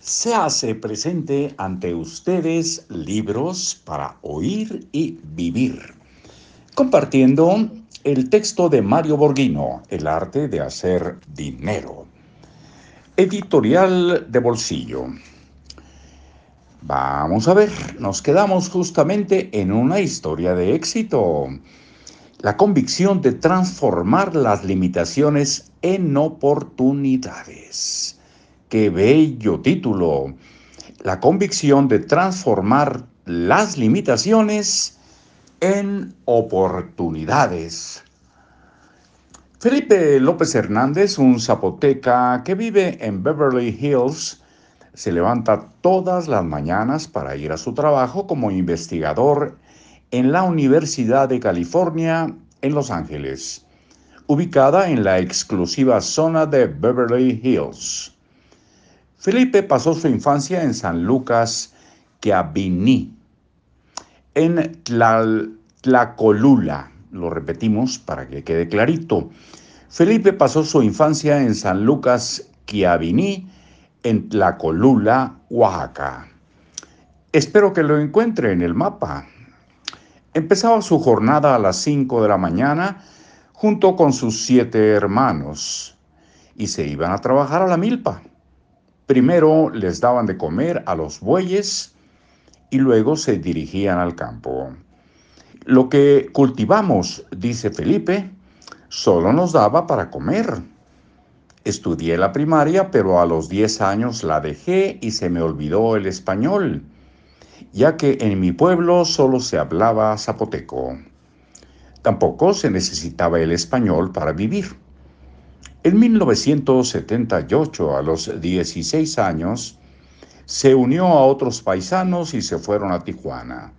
se hace presente ante ustedes libros para oír y vivir, compartiendo el texto de Mario Borghino, El arte de hacer dinero. Editorial de bolsillo. Vamos a ver, nos quedamos justamente en una historia de éxito. La convicción de transformar las limitaciones en oportunidades. Qué bello título. La convicción de transformar las limitaciones en oportunidades. Felipe López Hernández, un zapoteca que vive en Beverly Hills, se levanta todas las mañanas para ir a su trabajo como investigador en la Universidad de California en Los Ángeles, ubicada en la exclusiva zona de Beverly Hills. Felipe pasó su infancia en San Lucas, Quiabiní, en Tlacolula. Lo repetimos para que quede clarito. Felipe pasó su infancia en San Lucas, Quiabiní, en Tlacolula, Oaxaca. Espero que lo encuentre en el mapa. Empezaba su jornada a las 5 de la mañana junto con sus siete hermanos y se iban a trabajar a la milpa. Primero les daban de comer a los bueyes y luego se dirigían al campo. Lo que cultivamos, dice Felipe, solo nos daba para comer. Estudié la primaria, pero a los 10 años la dejé y se me olvidó el español, ya que en mi pueblo solo se hablaba zapoteco. Tampoco se necesitaba el español para vivir. En 1978, a los 16 años, se unió a otros paisanos y se fueron a Tijuana.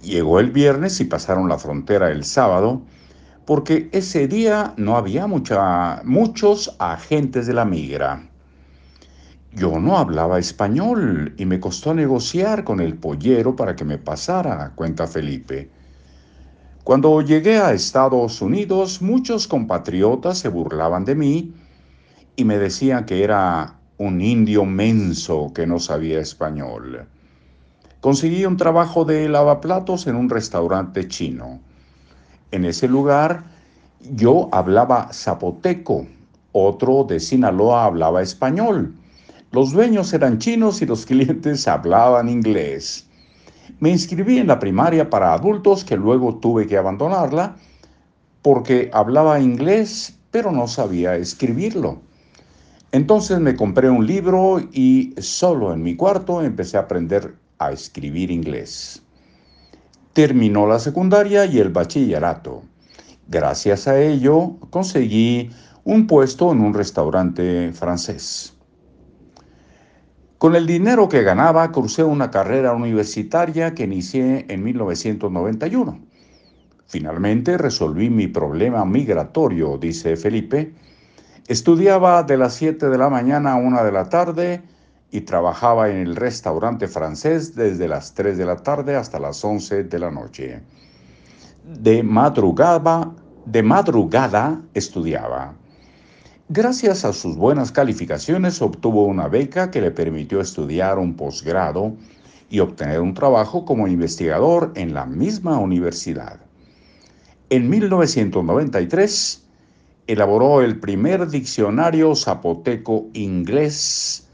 Llegó el viernes y pasaron la frontera el sábado, porque ese día no había muchos agentes de la migra. Yo no hablaba español y me costó negociar con el pollero para que me pasara, cuenta Felipe. Cuando llegué a Estados Unidos, muchos compatriotas se burlaban de mí y me decían que era un indio menso que no sabía español. Conseguí un trabajo de lavaplatos en un restaurante chino. En ese lugar yo hablaba zapoteco, otro de Sinaloa hablaba español. Los dueños eran chinos y los clientes hablaban inglés. Me inscribí en la primaria para adultos que luego tuve que abandonarla porque hablaba inglés pero no sabía escribirlo. Entonces me compré un libro y solo en mi cuarto empecé a aprender a escribir inglés. Terminó la secundaria y el bachillerato. Gracias a ello conseguí un puesto en un restaurante francés. Con el dinero que ganaba crucé una carrera universitaria que inicié en 1991. Finalmente resolví mi problema migratorio, dice Felipe. Estudiaba de las 7 de la mañana a 1 de la tarde y trabajaba en el restaurante francés desde las 3 de la tarde hasta las 11 de la noche. De madrugada, de madrugada estudiaba. Gracias a sus buenas calificaciones obtuvo una beca que le permitió estudiar un posgrado y obtener un trabajo como investigador en la misma universidad. En 1993 elaboró el primer diccionario zapoteco inglés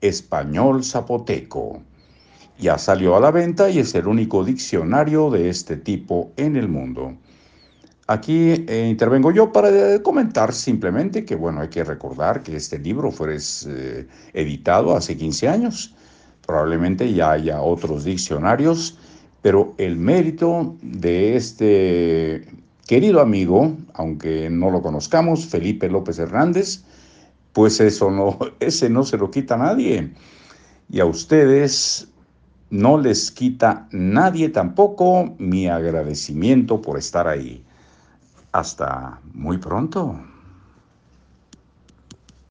español zapoteco. Ya salió a la venta y es el único diccionario de este tipo en el mundo. Aquí eh, intervengo yo para eh, comentar simplemente que, bueno, hay que recordar que este libro fue eh, editado hace 15 años. Probablemente ya haya otros diccionarios, pero el mérito de este querido amigo, aunque no lo conozcamos, Felipe López Hernández, pues eso no, ese no se lo quita nadie. Y a ustedes no les quita nadie tampoco mi agradecimiento por estar ahí. Hasta muy pronto.